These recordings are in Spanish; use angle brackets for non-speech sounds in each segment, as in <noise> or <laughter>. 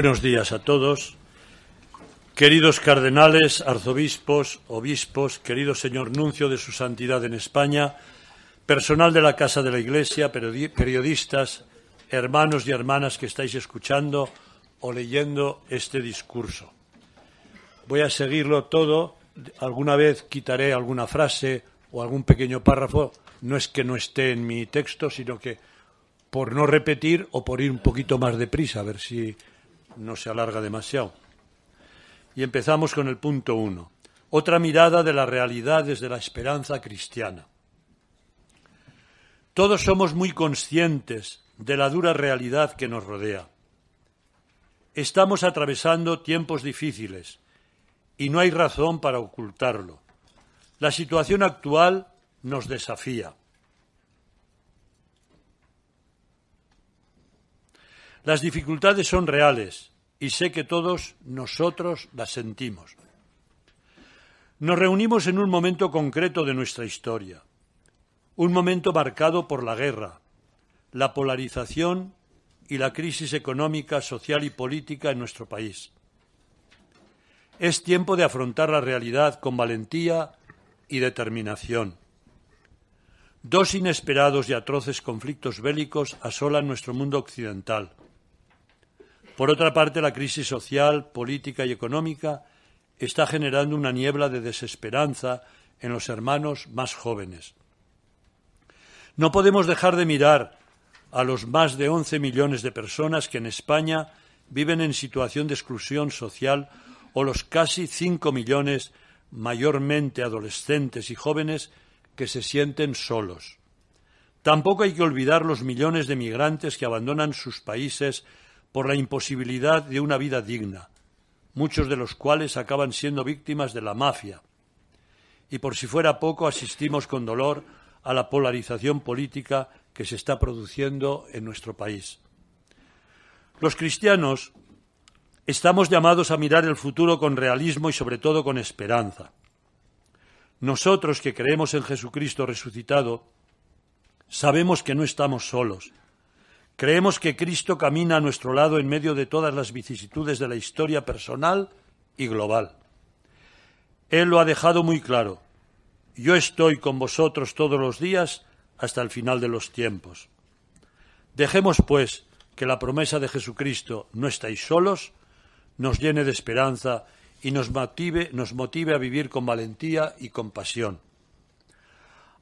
Buenos días a todos. Queridos cardenales, arzobispos, obispos, querido señor nuncio de su santidad en España, personal de la Casa de la Iglesia, periodistas, hermanos y hermanas que estáis escuchando o leyendo este discurso. Voy a seguirlo todo. Alguna vez quitaré alguna frase o algún pequeño párrafo. No es que no esté en mi texto, sino que por no repetir o por ir un poquito más deprisa, a ver si no se alarga demasiado. Y empezamos con el punto uno. Otra mirada de la realidad desde la esperanza cristiana. Todos somos muy conscientes de la dura realidad que nos rodea. Estamos atravesando tiempos difíciles y no hay razón para ocultarlo. La situación actual nos desafía. Las dificultades son reales y sé que todos nosotros las sentimos. Nos reunimos en un momento concreto de nuestra historia, un momento marcado por la guerra, la polarización y la crisis económica, social y política en nuestro país. Es tiempo de afrontar la realidad con valentía y determinación. Dos inesperados y atroces conflictos bélicos asolan nuestro mundo occidental. Por otra parte, la crisis social, política y económica está generando una niebla de desesperanza en los hermanos más jóvenes. No podemos dejar de mirar a los más de 11 millones de personas que en España viven en situación de exclusión social o los casi 5 millones, mayormente adolescentes y jóvenes, que se sienten solos. Tampoco hay que olvidar los millones de migrantes que abandonan sus países por la imposibilidad de una vida digna, muchos de los cuales acaban siendo víctimas de la mafia. Y por si fuera poco, asistimos con dolor a la polarización política que se está produciendo en nuestro país. Los cristianos estamos llamados a mirar el futuro con realismo y sobre todo con esperanza. Nosotros que creemos en Jesucristo resucitado, sabemos que no estamos solos Creemos que Cristo camina a nuestro lado en medio de todas las vicisitudes de la historia personal y global. Él lo ha dejado muy claro. Yo estoy con vosotros todos los días hasta el final de los tiempos. Dejemos, pues, que la promesa de Jesucristo no estáis solos, nos llene de esperanza y nos motive, nos motive a vivir con valentía y compasión.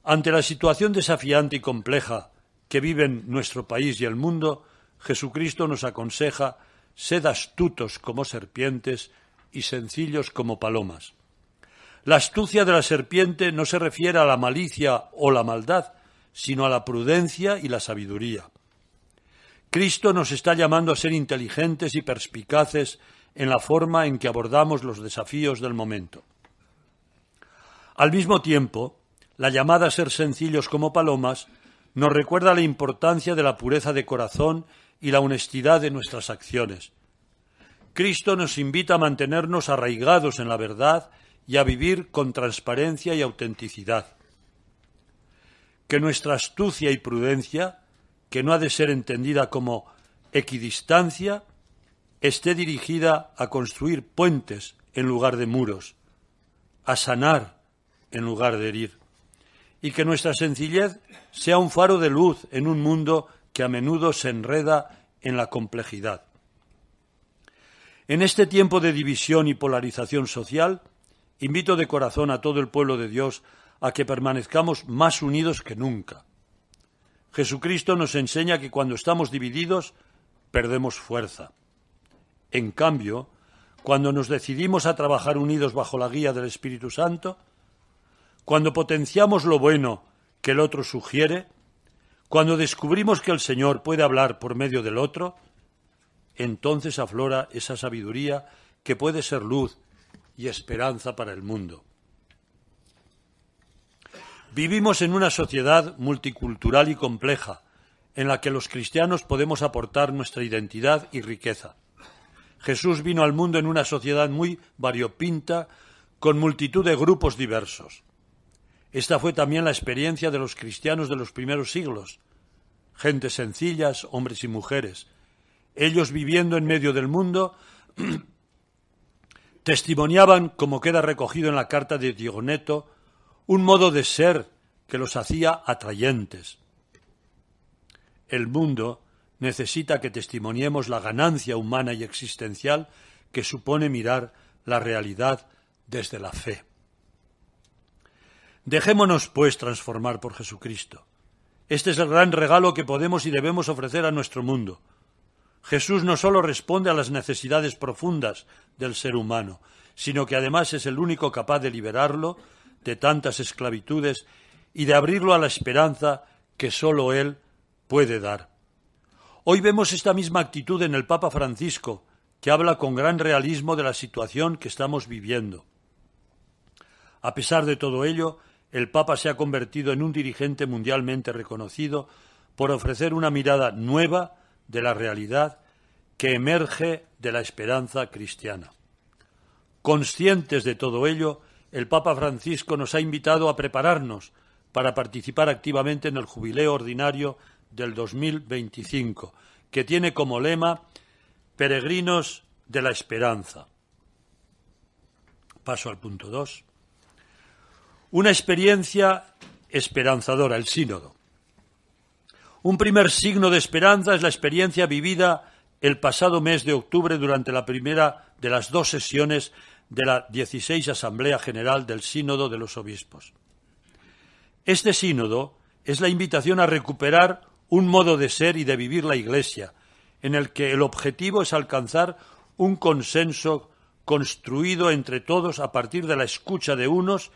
Ante la situación desafiante y compleja que viven nuestro país y el mundo, Jesucristo nos aconseja sed astutos como serpientes y sencillos como palomas. La astucia de la serpiente no se refiere a la malicia o la maldad, sino a la prudencia y la sabiduría. Cristo nos está llamando a ser inteligentes y perspicaces en la forma en que abordamos los desafíos del momento. Al mismo tiempo, la llamada a ser sencillos como palomas nos recuerda la importancia de la pureza de corazón y la honestidad de nuestras acciones. Cristo nos invita a mantenernos arraigados en la verdad y a vivir con transparencia y autenticidad. Que nuestra astucia y prudencia, que no ha de ser entendida como equidistancia, esté dirigida a construir puentes en lugar de muros, a sanar en lugar de herir y que nuestra sencillez sea un faro de luz en un mundo que a menudo se enreda en la complejidad. En este tiempo de división y polarización social, invito de corazón a todo el pueblo de Dios a que permanezcamos más unidos que nunca. Jesucristo nos enseña que cuando estamos divididos perdemos fuerza. En cambio, cuando nos decidimos a trabajar unidos bajo la guía del Espíritu Santo, cuando potenciamos lo bueno que el otro sugiere, cuando descubrimos que el Señor puede hablar por medio del otro, entonces aflora esa sabiduría que puede ser luz y esperanza para el mundo. Vivimos en una sociedad multicultural y compleja, en la que los cristianos podemos aportar nuestra identidad y riqueza. Jesús vino al mundo en una sociedad muy variopinta, con multitud de grupos diversos. Esta fue también la experiencia de los cristianos de los primeros siglos, gentes sencillas, hombres y mujeres, ellos viviendo en medio del mundo, <clears throat> testimoniaban, como queda recogido en la carta de Diego Neto, un modo de ser que los hacía atrayentes. El mundo necesita que testimoniemos la ganancia humana y existencial que supone mirar la realidad desde la fe. Dejémonos, pues, transformar por Jesucristo. Este es el gran regalo que podemos y debemos ofrecer a nuestro mundo. Jesús no sólo responde a las necesidades profundas del ser humano, sino que además es el único capaz de liberarlo de tantas esclavitudes y de abrirlo a la esperanza que sólo Él puede dar. Hoy vemos esta misma actitud en el Papa Francisco, que habla con gran realismo de la situación que estamos viviendo. A pesar de todo ello, el Papa se ha convertido en un dirigente mundialmente reconocido por ofrecer una mirada nueva de la realidad que emerge de la esperanza cristiana. Conscientes de todo ello, el Papa Francisco nos ha invitado a prepararnos para participar activamente en el jubileo ordinario del 2025, que tiene como lema Peregrinos de la Esperanza. Paso al punto 2. Una experiencia esperanzadora, el sínodo. Un primer signo de esperanza es la experiencia vivida el pasado mes de octubre durante la primera de las dos sesiones de la 16 Asamblea General del Sínodo de los Obispos. Este sínodo es la invitación a recuperar un modo de ser y de vivir la Iglesia, en el que el objetivo es alcanzar un consenso construido entre todos a partir de la escucha de unos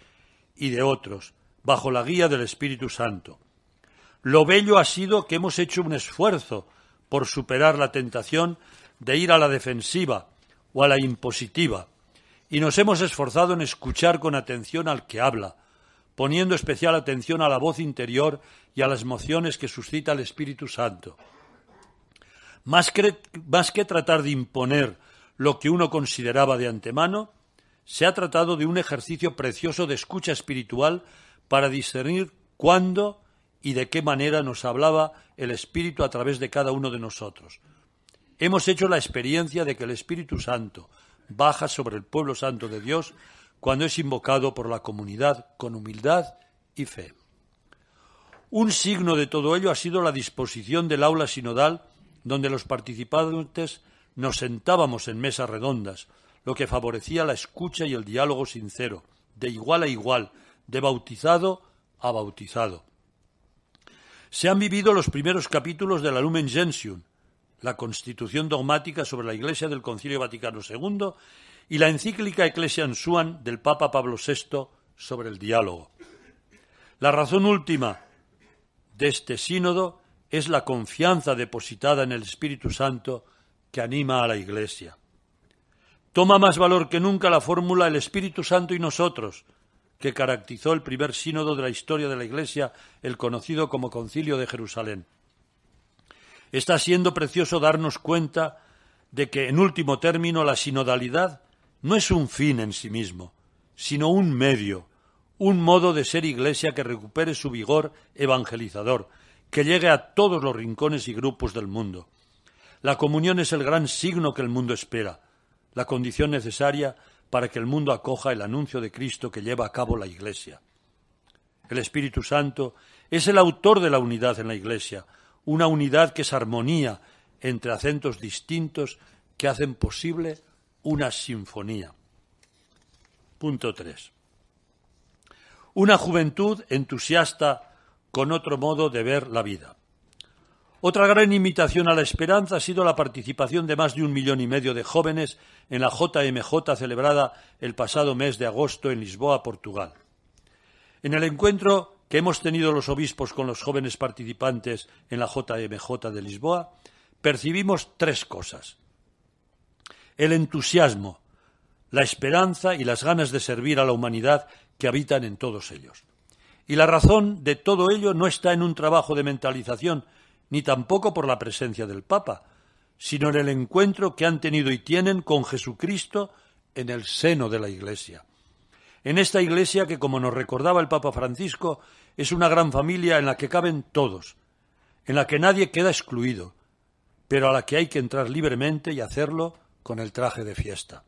y de otros, bajo la guía del Espíritu Santo. Lo bello ha sido que hemos hecho un esfuerzo por superar la tentación de ir a la defensiva o a la impositiva, y nos hemos esforzado en escuchar con atención al que habla, poniendo especial atención a la voz interior y a las emociones que suscita el Espíritu Santo. Más que, más que tratar de imponer lo que uno consideraba de antemano, se ha tratado de un ejercicio precioso de escucha espiritual para discernir cuándo y de qué manera nos hablaba el Espíritu a través de cada uno de nosotros. Hemos hecho la experiencia de que el Espíritu Santo baja sobre el pueblo santo de Dios cuando es invocado por la comunidad con humildad y fe. Un signo de todo ello ha sido la disposición del aula sinodal donde los participantes nos sentábamos en mesas redondas, lo que favorecía la escucha y el diálogo sincero, de igual a igual, de bautizado a bautizado. Se han vivido los primeros capítulos de la Lumen Gentium, la Constitución dogmática sobre la Iglesia del Concilio Vaticano II y la encíclica Ecclesiam Suan del Papa Pablo VI sobre el diálogo. La razón última de este sínodo es la confianza depositada en el Espíritu Santo que anima a la Iglesia. Toma más valor que nunca la fórmula el Espíritu Santo y nosotros, que caracterizó el primer sínodo de la historia de la Iglesia, el conocido como Concilio de Jerusalén. Está siendo precioso darnos cuenta de que, en último término, la sinodalidad no es un fin en sí mismo, sino un medio, un modo de ser Iglesia que recupere su vigor evangelizador, que llegue a todos los rincones y grupos del mundo. La comunión es el gran signo que el mundo espera, la condición necesaria para que el mundo acoja el anuncio de Cristo que lleva a cabo la Iglesia. El Espíritu Santo es el autor de la unidad en la Iglesia, una unidad que es armonía entre acentos distintos que hacen posible una sinfonía. Punto 3. Una juventud entusiasta con otro modo de ver la vida. Otra gran imitación a la esperanza ha sido la participación de más de un millón y medio de jóvenes en la JMJ celebrada el pasado mes de agosto en Lisboa, Portugal. En el encuentro que hemos tenido los obispos con los jóvenes participantes en la JMJ de Lisboa, percibimos tres cosas. El entusiasmo, la esperanza y las ganas de servir a la humanidad que habitan en todos ellos. Y la razón de todo ello no está en un trabajo de mentalización, ni tampoco por la presencia del Papa, sino en el encuentro que han tenido y tienen con Jesucristo en el seno de la Iglesia. En esta Iglesia que, como nos recordaba el Papa Francisco, es una gran familia en la que caben todos, en la que nadie queda excluido, pero a la que hay que entrar libremente y hacerlo con el traje de fiesta.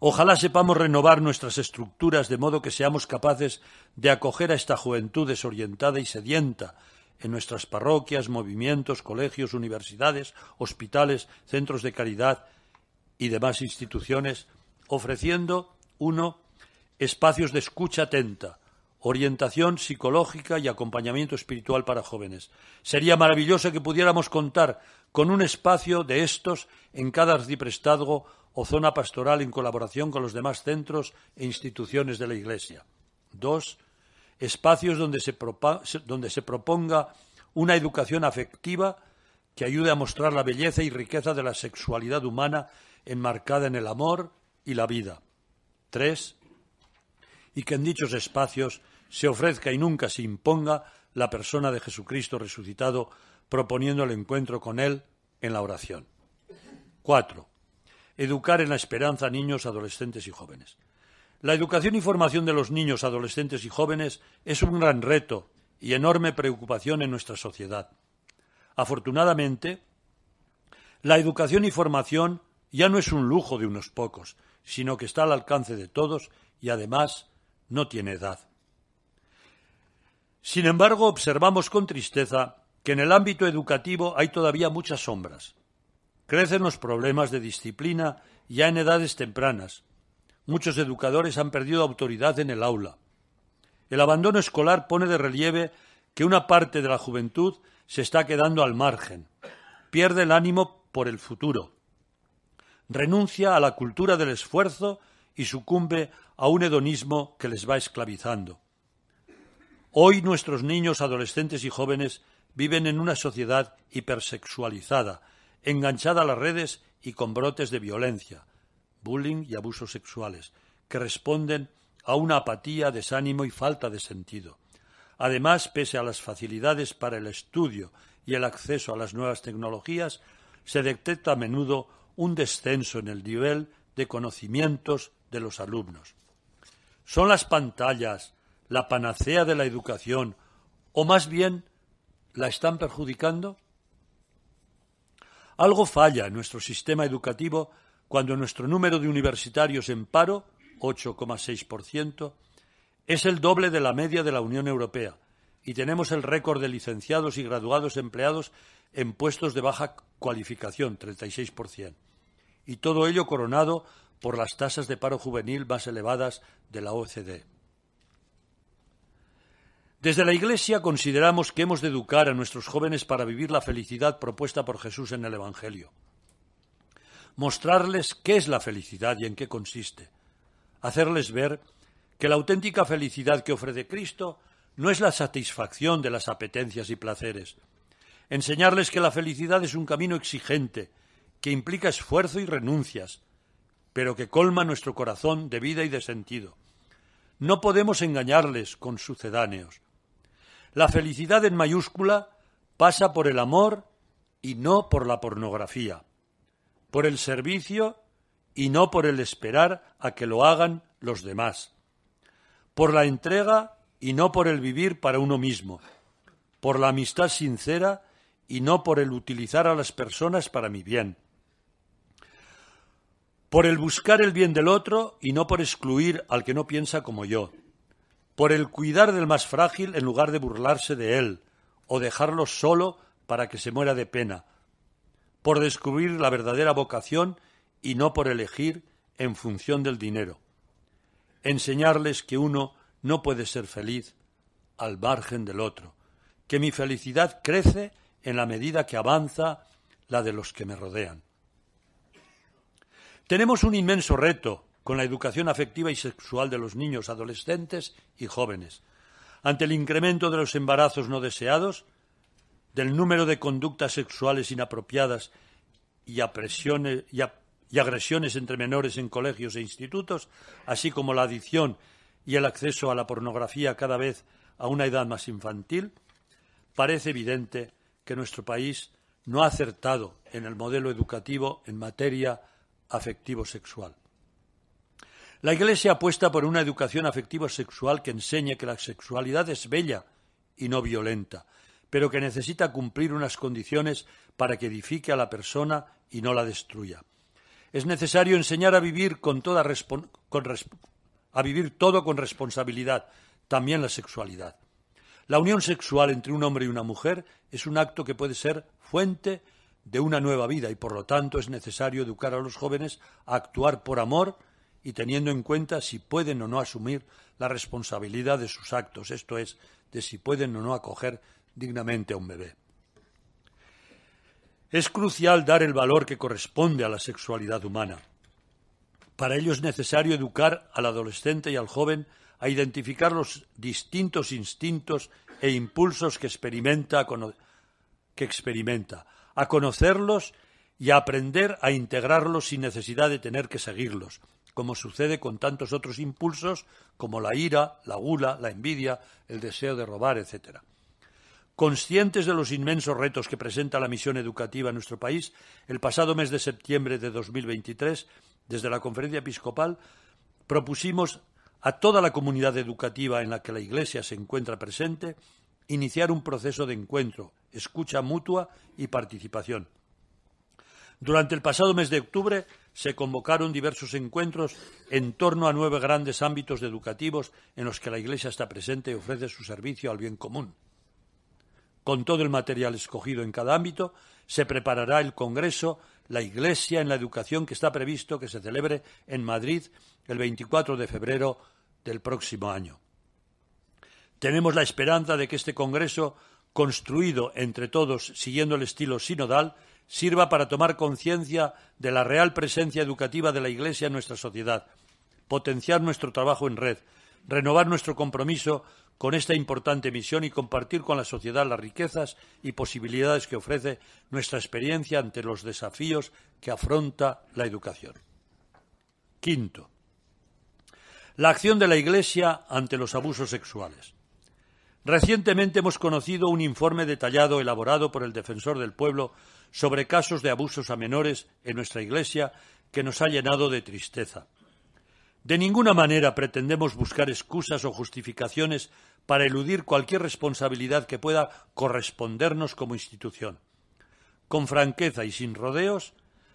Ojalá sepamos renovar nuestras estructuras de modo que seamos capaces de acoger a esta juventud desorientada y sedienta en nuestras parroquias, movimientos, colegios, universidades, hospitales, centros de caridad y demás instituciones, ofreciendo, uno, espacios de escucha atenta, orientación psicológica y acompañamiento espiritual para jóvenes. Sería maravilloso que pudiéramos contar con un espacio de estos en cada arciprestazgo o zona pastoral en colaboración con los demás centros e instituciones de la Iglesia. Dos, espacios donde se, donde se proponga una educación afectiva que ayude a mostrar la belleza y riqueza de la sexualidad humana enmarcada en el amor y la vida. Tres, y que en dichos espacios se ofrezca y nunca se imponga la persona de Jesucristo resucitado, proponiendo el encuentro con Él en la oración. Cuatro. Educar en la esperanza a niños, adolescentes y jóvenes. La educación y formación de los niños, adolescentes y jóvenes es un gran reto y enorme preocupación en nuestra sociedad. Afortunadamente, la educación y formación ya no es un lujo de unos pocos, sino que está al alcance de todos y además no tiene edad. Sin embargo, observamos con tristeza que en el ámbito educativo hay todavía muchas sombras. Crecen los problemas de disciplina ya en edades tempranas. Muchos educadores han perdido autoridad en el aula. El abandono escolar pone de relieve que una parte de la juventud se está quedando al margen, pierde el ánimo por el futuro, renuncia a la cultura del esfuerzo y sucumbe a un hedonismo que les va esclavizando. Hoy nuestros niños, adolescentes y jóvenes viven en una sociedad hipersexualizada, enganchada a las redes y con brotes de violencia, bullying y abusos sexuales, que responden a una apatía, desánimo y falta de sentido. Además, pese a las facilidades para el estudio y el acceso a las nuevas tecnologías, se detecta a menudo un descenso en el nivel de conocimientos de los alumnos. Son las pantallas, la panacea de la educación, o más bien la están perjudicando? Algo falla en nuestro sistema educativo cuando nuestro número de universitarios en paro, 8,6%, es el doble de la media de la Unión Europea y tenemos el récord de licenciados y graduados empleados en puestos de baja cualificación, 36%. Y todo ello coronado por las tasas de paro juvenil más elevadas de la OCDE. Desde la Iglesia consideramos que hemos de educar a nuestros jóvenes para vivir la felicidad propuesta por Jesús en el Evangelio. Mostrarles qué es la felicidad y en qué consiste. Hacerles ver que la auténtica felicidad que ofrece Cristo no es la satisfacción de las apetencias y placeres. Enseñarles que la felicidad es un camino exigente, que implica esfuerzo y renuncias, pero que colma nuestro corazón de vida y de sentido. No podemos engañarles con sucedáneos. La felicidad en mayúscula pasa por el amor y no por la pornografía, por el servicio y no por el esperar a que lo hagan los demás, por la entrega y no por el vivir para uno mismo, por la amistad sincera y no por el utilizar a las personas para mi bien, por el buscar el bien del otro y no por excluir al que no piensa como yo, por el cuidar del más frágil en lugar de burlarse de él o dejarlo solo para que se muera de pena, por descubrir la verdadera vocación y no por elegir en función del dinero. Enseñarles que uno no puede ser feliz al margen del otro, que mi felicidad crece en la medida que avanza la de los que me rodean. Tenemos un inmenso reto con la educación afectiva y sexual de los niños, adolescentes y jóvenes. Ante el incremento de los embarazos no deseados, del número de conductas sexuales inapropiadas y, agresiones entre menores en colegios e institutos, así como la adicción y el acceso a la pornografía cada vez a una edad más infantil, parece evidente que nuestro país no ha acertado en el modelo educativo en materia afectivo-sexual. La Iglesia apuesta por una educación afectivo-sexual que enseñe que la sexualidad es bella y no violenta, pero que necesita cumplir unas condiciones para que edifique a la persona y no la destruya. Es necesario enseñar a vivir con toda todo con responsabilidad, también la sexualidad. La unión sexual entre un hombre y una mujer es un acto que puede ser fuente de una nueva vida y por lo tanto es necesario educar a los jóvenes a actuar por amor y teniendo en cuenta si pueden o no asumir la responsabilidad de sus actos, esto es, de si pueden o no acoger dignamente a un bebé. Es crucial dar el valor que corresponde a la sexualidad humana. Para ello es necesario educar al adolescente y al joven a identificar los distintos instintos e impulsos que experimenta, que experimenta, a conocerlos y a aprender a integrarlos sin necesidad de tener que seguirlos, como sucede con tantos otros impulsos como la ira, la gula, la envidia, el deseo de robar, etc. Conscientes de los inmensos retos que presenta la misión educativa en nuestro país, el pasado mes de septiembre de 2023, desde la Conferencia Episcopal, propusimos a toda la comunidad educativa en la que la Iglesia se encuentra presente iniciar un proceso de encuentro, escucha mutua y participación. Durante el pasado mes de octubre se convocaron diversos encuentros en torno a nueve grandes ámbitos educativos en los que la Iglesia está presente y ofrece su servicio al bien común. Con todo el material escogido en cada ámbito, se preparará el Congreso La Iglesia en la Educación que está previsto que se celebre en Madrid el 24 de febrero del próximo año. Tenemos la esperanza de que este Congreso, construido entre todos siguiendo el estilo sinodal, sirva para tomar conciencia de la real presencia educativa de la Iglesia en nuestra sociedad, potenciar nuestro trabajo en red, renovar nuestro compromiso con esta importante misión y compartir con la sociedad las riquezas y posibilidades que ofrece nuestra experiencia ante los desafíos que afronta la educación. Quinto, la acción de la Iglesia ante los abusos sexuales. Recientemente hemos conocido un informe detallado elaborado por el Defensor del Pueblo sobre casos de abusos a menores en nuestra Iglesia que nos ha llenado de tristeza. De ninguna manera pretendemos buscar excusas o justificaciones para eludir cualquier responsabilidad que pueda correspondernos como institución. Con franqueza y sin rodeos,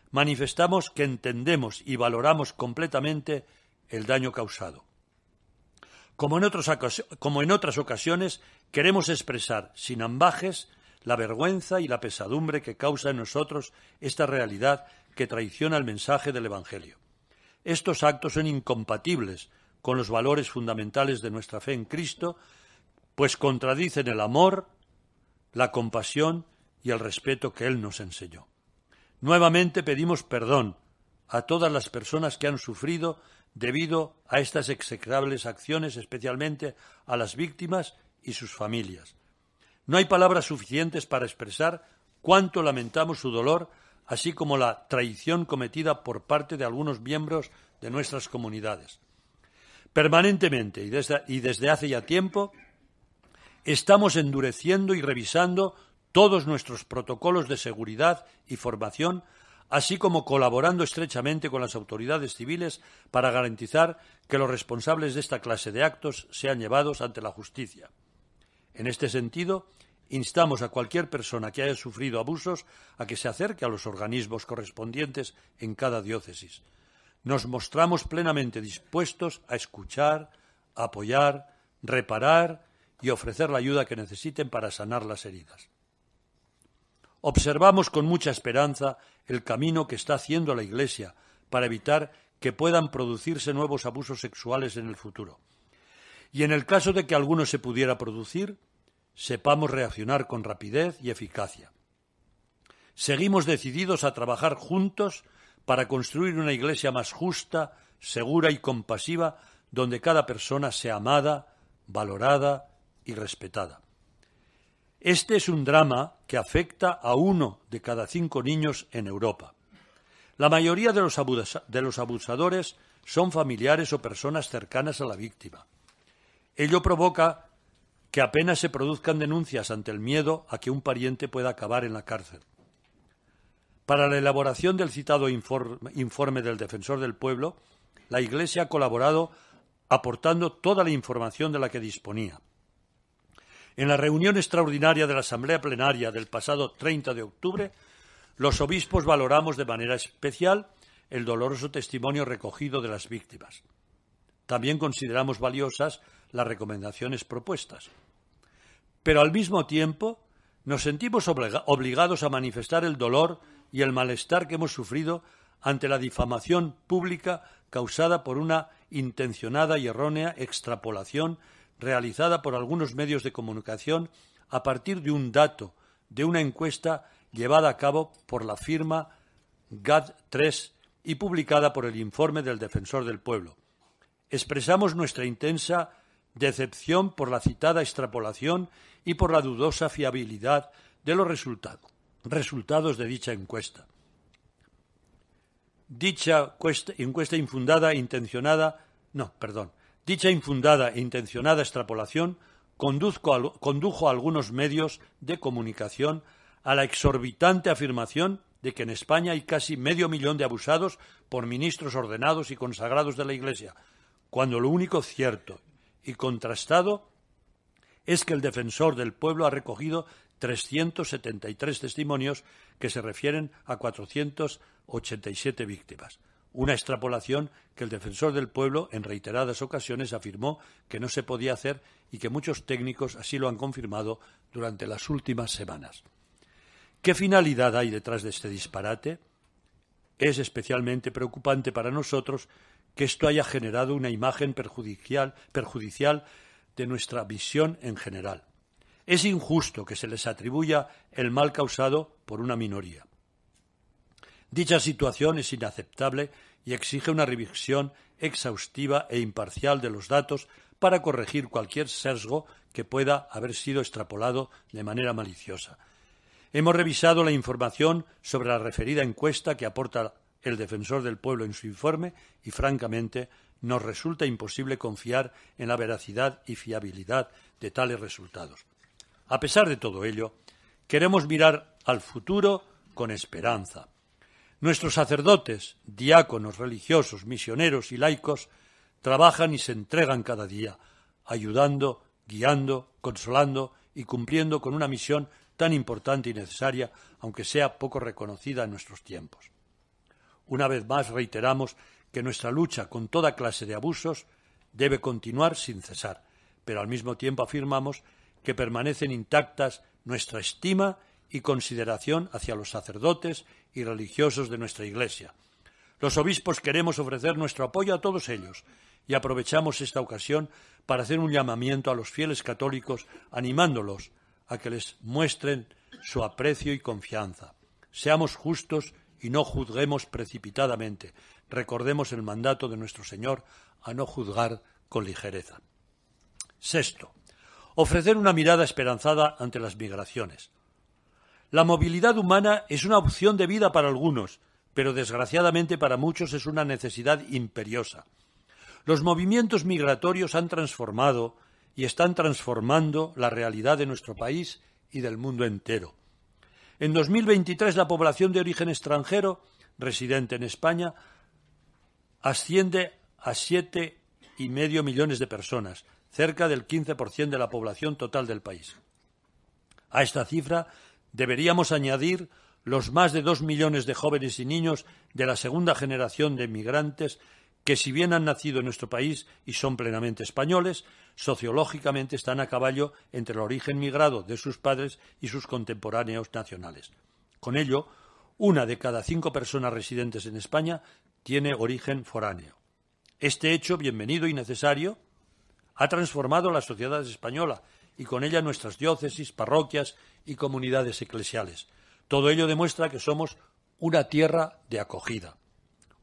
manifestamos que entendemos y valoramos completamente el daño causado. Como en, otras ocasiones, queremos expresar sin ambajes la vergüenza y la pesadumbre que causa en nosotros esta realidad que traiciona el mensaje del Evangelio. Estos actos son incompatibles con los valores fundamentales de nuestra fe en Cristo, pues contradicen el amor, la compasión y el respeto que Él nos enseñó. Nuevamente pedimos perdón a todas las personas que han sufrido debido a estas execrables acciones, especialmente a las víctimas y sus familias. No hay palabras suficientes para expresar cuánto lamentamos su dolor así como la traición cometida por parte de algunos miembros de nuestras comunidades. Permanentemente y desde, hace ya tiempo estamos endureciendo y revisando todos nuestros protocolos de seguridad y formación, así como colaborando estrechamente con las autoridades civiles para garantizar que los responsables de esta clase de actos sean llevados ante la justicia. En este sentido, instamos a cualquier persona que haya sufrido abusos a que se acerque a los organismos correspondientes en cada diócesis. Nos mostramos plenamente dispuestos a escuchar, apoyar, reparar y ofrecer la ayuda que necesiten para sanar las heridas. Observamos con mucha esperanza el camino que está haciendo la Iglesia para evitar que puedan producirse nuevos abusos sexuales en el futuro. Y en el caso de que alguno se pudiera producir, sepamos reaccionar con rapidez y eficacia. Seguimos decididos a trabajar juntos para construir una Iglesia más justa, segura y compasiva, donde cada persona sea amada, valorada y respetada. Este es un drama que afecta a uno de cada cinco niños en Europa. La mayoría de los, de los abusadores son familiares o personas cercanas a la víctima. Ello provoca que apenas se produzcan denuncias ante el miedo a que un pariente pueda acabar en la cárcel. Para la elaboración del citado informe del Defensor del Pueblo, la Iglesia ha colaborado aportando toda la información de la que disponía. En la reunión extraordinaria de la Asamblea Plenaria del pasado 30 de octubre Los obispos valoramos de manera especial el doloroso testimonio recogido de las víctimas. También consideramos valiosas las recomendaciones propuestas. Pero al mismo tiempo nos sentimos obligados a manifestar el dolor y el malestar que hemos sufrido ante la difamación pública causada por una intencionada y errónea extrapolación realizada por algunos medios de comunicación a partir de un dato de una encuesta llevada a cabo por la firma GAD3 y publicada por el informe del Defensor del Pueblo. Expresamos nuestra intensa decepción por la citada extrapolación y por la dudosa fiabilidad de los resultados de dicha encuesta. Dicha encuesta infundada e intencionada, no, perdón, dicha infundada e intencionada extrapolación condujo a algunos medios de comunicación a la exorbitante afirmación de que en España hay casi medio millón de abusados por ministros ordenados y consagrados de la Iglesia, cuando lo único cierto y contrastado es que el defensor del pueblo ha recogido 373 testimonios que se refieren a 487 víctimas. Una extrapolación que el defensor del pueblo en reiteradas ocasiones afirmó que no se podía hacer y que muchos técnicos así lo han confirmado durante las últimas semanas. ¿Qué finalidad hay detrás de este disparate? Es especialmente preocupante para nosotros que esto haya generado una imagen perjudicial, perjudicial de nuestra visión en general. Es injusto que se les atribuya el mal causado por una minoría. Dicha situación es inaceptable y exige una revisión exhaustiva e imparcial de los datos para corregir cualquier sesgo que pueda haber sido extrapolado de manera maliciosa. Hemos revisado la información sobre la referida encuesta que aporta el defensor del pueblo en su informe y, francamente, nos resulta imposible confiar en la veracidad y fiabilidad de tales resultados. A pesar de todo ello, queremos mirar al futuro con esperanza. Nuestros sacerdotes, diáconos, religiosos, misioneros y laicos trabajan y se entregan cada día, ayudando, guiando, consolando y cumpliendo con una misión tan importante y necesaria, aunque sea poco reconocida en nuestros tiempos. Una vez más reiteramos que nuestra lucha con toda clase de abusos debe continuar sin cesar, pero al mismo tiempo afirmamos que permanecen intactas nuestra estima y consideración hacia los sacerdotes y religiosos de nuestra Iglesia. Los obispos queremos ofrecer nuestro apoyo a todos ellos y aprovechamos esta ocasión para hacer un llamamiento a los fieles católicos animándolos a que les muestren su aprecio y confianza. Seamos justos y no juzguemos precipitadamente. Recordemos el mandato de nuestro Señor a no juzgar con ligereza. Sexto, ofrecer una mirada esperanzada ante las migraciones. La movilidad humana es una opción de vida para algunos, pero desgraciadamente para muchos es una necesidad imperiosa. Los movimientos migratorios han transformado y están transformando la realidad de nuestro país y del mundo entero. En 2023 la población de origen extranjero residente en España asciende a siete y medio millones de personas, cerca del 15% de la población total del país. A esta cifra deberíamos añadir los más de dos millones de jóvenes y niños de la segunda generación de inmigrantes que si bien han nacido en nuestro país y son plenamente españoles, sociológicamente están a caballo entre el origen migrado de sus padres y sus contemporáneos nacionales. Con ello, una de cada cinco personas residentes en España tiene origen foráneo. Este hecho, bienvenido y necesario, ha transformado la sociedad española y con ella nuestras diócesis, parroquias y comunidades eclesiales. Todo ello demuestra que somos una tierra de acogida.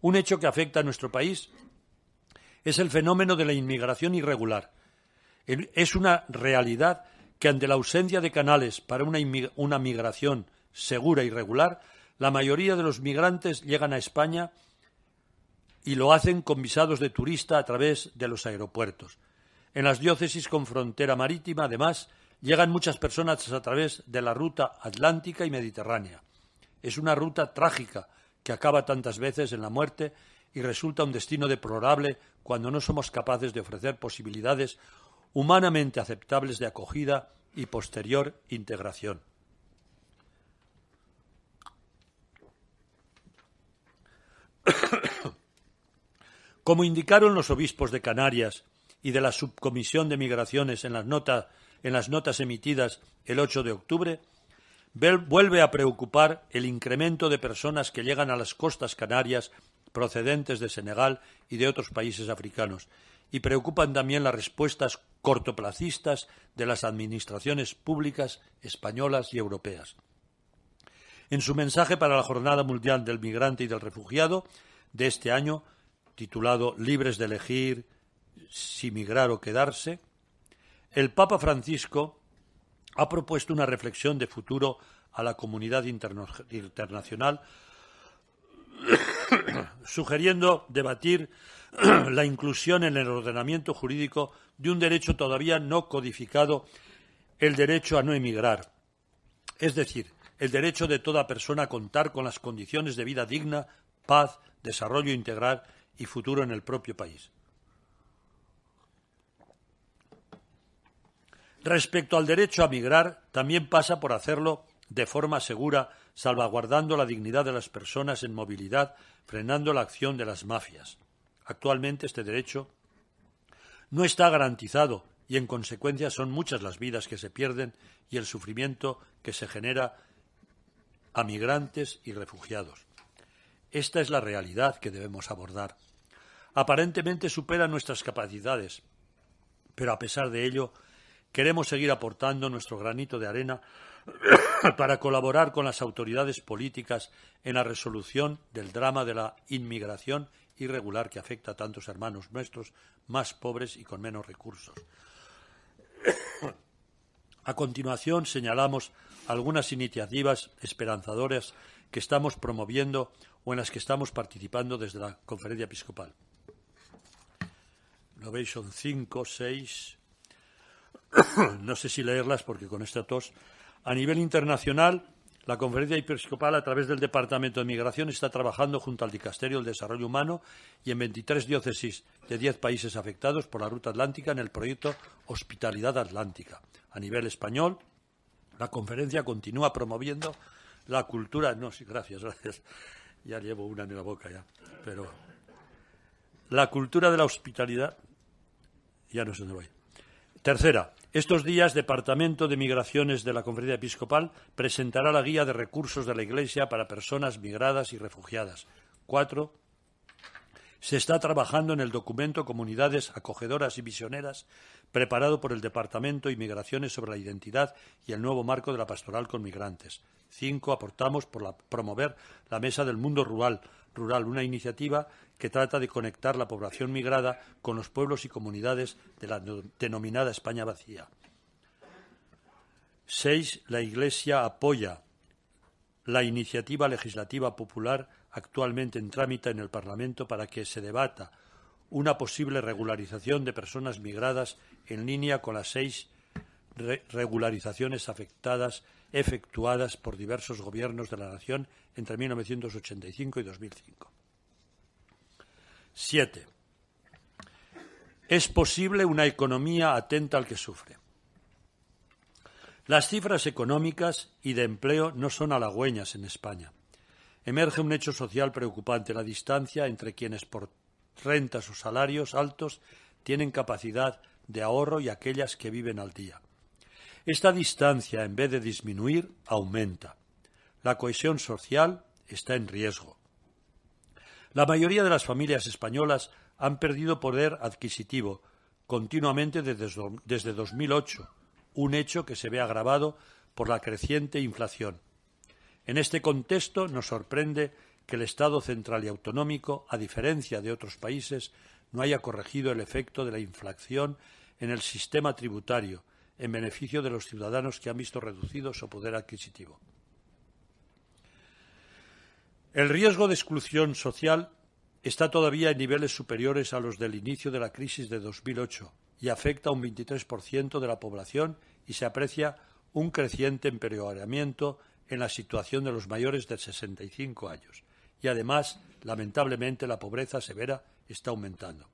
Un hecho que afecta a nuestro país es el fenómeno de la inmigración irregular. Es una realidad que ante la ausencia de canales para una, migración segura y regular, la mayoría de los migrantes llegan a España y lo hacen con visados de turista a través de los aeropuertos. En las diócesis con frontera marítima, además, llegan muchas personas a través de la ruta atlántica y mediterránea. Es una ruta trágica que acaba tantas veces en la muerte y resulta un destino deplorable cuando no somos capaces de ofrecer posibilidades humanamente aceptables de acogida y posterior integración. <coughs> Como indicaron los obispos de Canarias y de la Subcomisión de Migraciones en las, notas emitidas el 8 de octubre, vuelve a preocupar el incremento de personas que llegan a las costas canarias procedentes de Senegal y de otros países africanos, y preocupan también las respuestas cortoplacistas de las administraciones públicas españolas y europeas. En su mensaje para la Jornada Mundial del Migrante y del Refugiado de este año, titulado Libres de elegir si migrar o quedarse, el Papa Francisco ha propuesto una reflexión de futuro a la comunidad internacional, <coughs> sugiriendo debatir <coughs> la inclusión en el ordenamiento jurídico de un derecho todavía no codificado, el derecho a no emigrar, es decir, el derecho de toda persona a contar con las condiciones de vida digna, paz, desarrollo integral y futuro en el propio país. Respecto al derecho a migrar, también pasa por hacerlo de forma segura, salvaguardando la dignidad de las personas en movilidad, frenando la acción de las mafias. Actualmente este derecho no está garantizado y en consecuencia son muchas las vidas que se pierden y el sufrimiento que se genera a migrantes y refugiados. Esta es la realidad que debemos abordar. Aparentemente supera nuestras capacidades, pero a pesar de ello queremos seguir aportando nuestro granito de arena <coughs> para colaborar con las autoridades políticas en la resolución del drama de la inmigración irregular que afecta a tantos hermanos nuestros más pobres y con menos recursos. <coughs> A continuación señalamos algunas iniciativas esperanzadoras que estamos promoviendo o en las que estamos participando desde la Conferencia Episcopal. Lo veis, son cinco, seis. <coughs> no sé si leerlas porque con esta tos. A nivel internacional, la Conferencia Episcopal, a través del Departamento de Migración, está trabajando junto al Dicasterio del Desarrollo Humano y en 23 diócesis de 10 países afectados por la ruta atlántica en el proyecto Hospitalidad Atlántica. A nivel español, la conferencia continúa promoviendo la cultura. No, sí, gracias, gracias. <laughs> Ya llevo una en la boca ya. Pero la cultura de la hospitalidad. Ya no sé dónde voy. Tercera, estos días, Departamento de Migraciones de la Conferencia Episcopal presentará la guía de recursos de la Iglesia para personas migradas y refugiadas. Cuatro, se está trabajando en el documento Comunidades Acogedoras y Misioneras, preparado por el Departamento de Migraciones sobre la identidad y el nuevo marco de la pastoral con migrantes. Cinco, aportamos por promover la Mesa del Mundo Rural, rural, una iniciativa que trata de conectar la población migrada con los pueblos y comunidades de la denominada España vacía. Seis, la Iglesia apoya la iniciativa legislativa popular actualmente en trámite en el Parlamento para que se debata una posible regularización de personas migradas en línea con las seis regularizaciones afectadas efectuadas por diversos gobiernos de la nación entre 1985 y 2005. Siete. Es posible una economía atenta al que sufre. Las cifras económicas y de empleo no son halagüeñas en España. Emerge un hecho social preocupante, la distancia entre quienes por rentas o salarios altos tienen capacidad de ahorro y aquellas que viven al día. Esta distancia, en vez de disminuir, aumenta. La cohesión social está en riesgo. La mayoría de las familias españolas han perdido poder adquisitivo continuamente desde, desde 2008, un hecho que se ve agravado por la creciente inflación. En este contexto nos sorprende que el Estado central y autonómico, a diferencia de otros países, no haya corregido el efecto de la inflación en el sistema tributario, en beneficio de los ciudadanos que han visto reducido su poder adquisitivo. El riesgo de exclusión social está todavía en niveles superiores a los del inicio de la crisis de 2008 y afecta a un 23% de la población y se aprecia un creciente empeoramiento en la situación de los mayores de 65 años. Y además, lamentablemente, la pobreza severa está aumentando.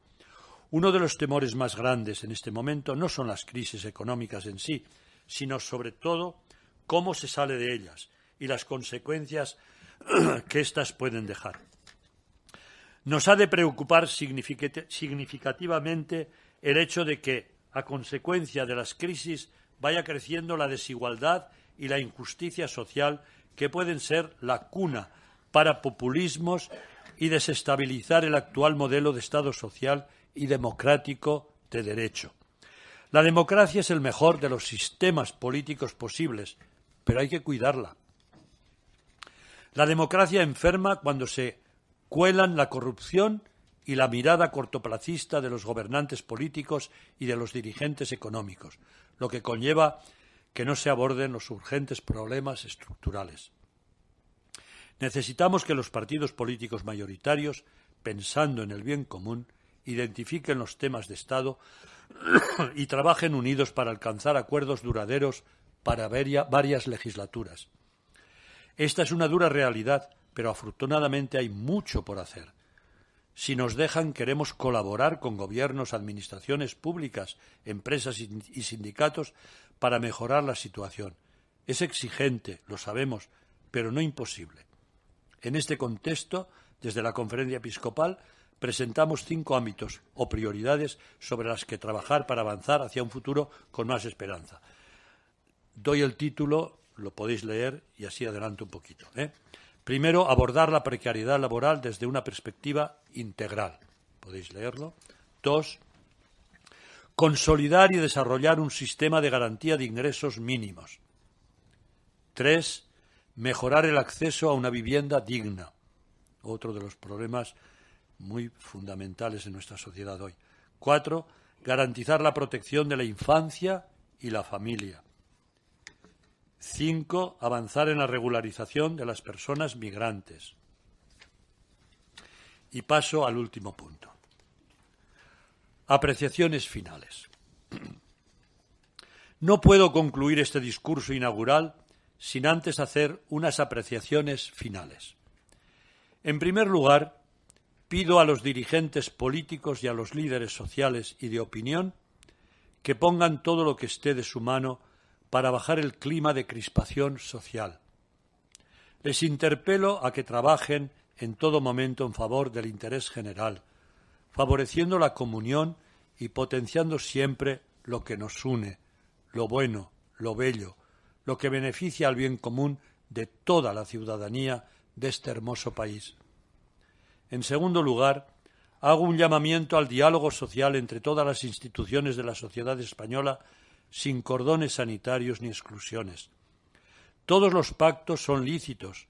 Uno de los temores más grandes en este momento no son las crisis económicas en sí, sino sobre todo cómo se sale de ellas y las consecuencias <clears throat> que éstas pueden dejar. Nos ha de preocupar significativamente el hecho de que, a consecuencia de las crisis, vaya creciendo la desigualdad y la injusticia social que pueden ser la cuna para populismos y desestabilizar el actual modelo de Estado social y democrático de derecho. La democracia es el mejor de los sistemas políticos posibles, pero hay que cuidarla. La democracia enferma cuando se cuelan la corrupción y la mirada cortoplacista de los gobernantes políticos y de los dirigentes económicos, lo que conlleva que no se aborden los urgentes problemas estructurales. Necesitamos que los partidos políticos mayoritarios, pensando en el bien común, identifiquen los temas de Estado <coughs> y trabajen unidos para alcanzar acuerdos duraderos para varias legislaturas. Esta es una dura realidad, pero afortunadamente hay mucho por hacer. Si nos dejan, queremos colaborar con gobiernos, administraciones públicas, empresas y sindicatos para mejorar la situación. Es exigente, lo sabemos, pero no imposible. En este contexto, desde la Conferencia Episcopal, presentamos cinco ámbitos o prioridades sobre las que trabajar para avanzar hacia un futuro con más esperanza. Doy el título, lo podéis leer y así adelanto un poquito. ¿eh? Primero, abordar la precariedad laboral desde una perspectiva integral. Podéis leerlo. Dos, consolidar y desarrollar un sistema de garantía de ingresos mínimos. Tres, mejorar el acceso a una vivienda digna. Otro de los problemas muy fundamentales en nuestra sociedad hoy. Cuatro, garantizar la protección de la infancia y la familia. Cinco, avanzar en la regularización de las personas migrantes. Y paso al último punto. Apreciaciones finales. <clears throat> No puedo concluir este discurso inaugural sin antes hacer unas apreciaciones finales. En primer lugar, pido a los dirigentes políticos y a los líderes sociales y de opinión que pongan todo lo que esté de su mano para bajar el clima de crispación social. Les interpelo a que trabajen en todo momento en favor del interés general, favoreciendo la comunión y potenciando siempre lo que nos une, lo bueno, lo bello, lo que beneficia al bien común de toda la ciudadanía de este hermoso país. En segundo lugar, hago un llamamiento al diálogo social entre todas las instituciones de la sociedad española sin cordones sanitarios ni exclusiones. Todos los pactos son lícitos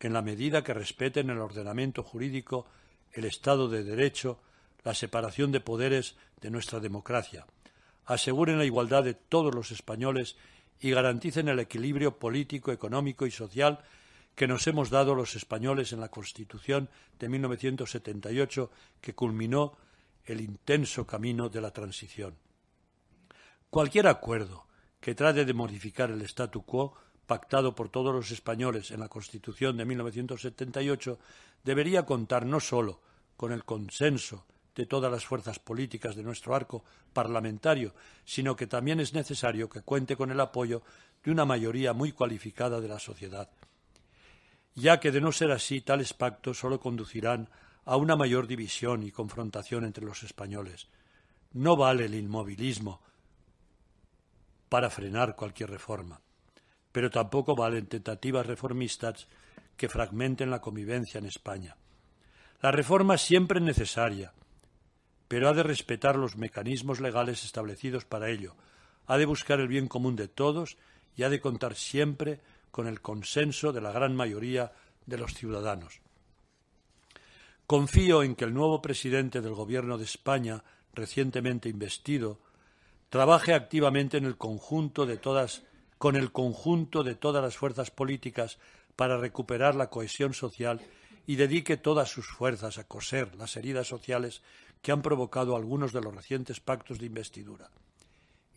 en la medida que respeten el ordenamiento jurídico, el Estado de Derecho, la separación de poderes de nuestra democracia, aseguren la igualdad de todos los españoles y garanticen el equilibrio político, económico y social que nos hemos dado los españoles en la Constitución de 1978 que culminó el intenso camino de la transición. Cualquier acuerdo que trate de modificar el statu quo pactado por todos los españoles en la Constitución de 1978 debería contar no solo con el consenso de todas las fuerzas políticas de nuestro arco parlamentario, sino que también es necesario que cuente con el apoyo de una mayoría muy cualificada de la sociedad ya que de no ser así tales pactos solo conducirán a una mayor división y confrontación entre los españoles. No vale el inmovilismo para frenar cualquier reforma, pero tampoco valen tentativas reformistas que fragmenten la convivencia en España. La reforma es siempre necesaria, pero ha de respetar los mecanismos legales establecidos para ello, ha de buscar el bien común de todos y ha de contar siempre con el consenso de la gran mayoría de los ciudadanos. Confío en que el nuevo presidente del Gobierno de España, recientemente investido, trabaje activamente en el conjunto de todas, con el conjunto de todas las fuerzas políticas para recuperar la cohesión social y dedique todas sus fuerzas a coser las heridas sociales que han provocado algunos de los recientes pactos de investidura.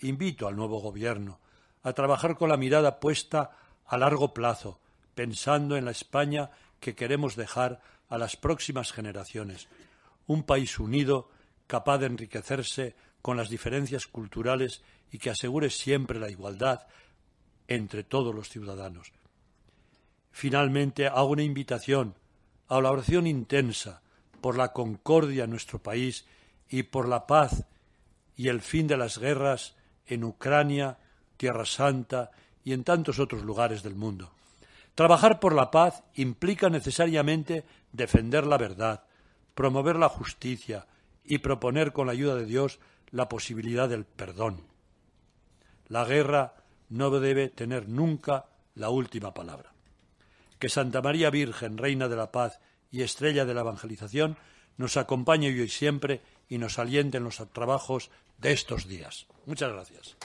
Invito al nuevo Gobierno a trabajar con la mirada puesta a largo plazo, pensando en la España que queremos dejar a las próximas generaciones, un país unido, capaz de enriquecerse con las diferencias culturales y que asegure siempre la igualdad entre todos los ciudadanos. Finalmente, hago una invitación a la oración intensa por la concordia en nuestro país y por la paz y el fin de las guerras en Ucrania, Tierra Santa y en tantos otros lugares del mundo. Trabajar por la paz implica necesariamente defender la verdad, promover la justicia y proponer con la ayuda de Dios la posibilidad del perdón. La guerra no debe tener nunca la última palabra. Que Santa María Virgen, Reina de la Paz y Estrella de la Evangelización, nos acompañe hoy y siempre y nos aliente en los trabajos de estos días. Muchas gracias.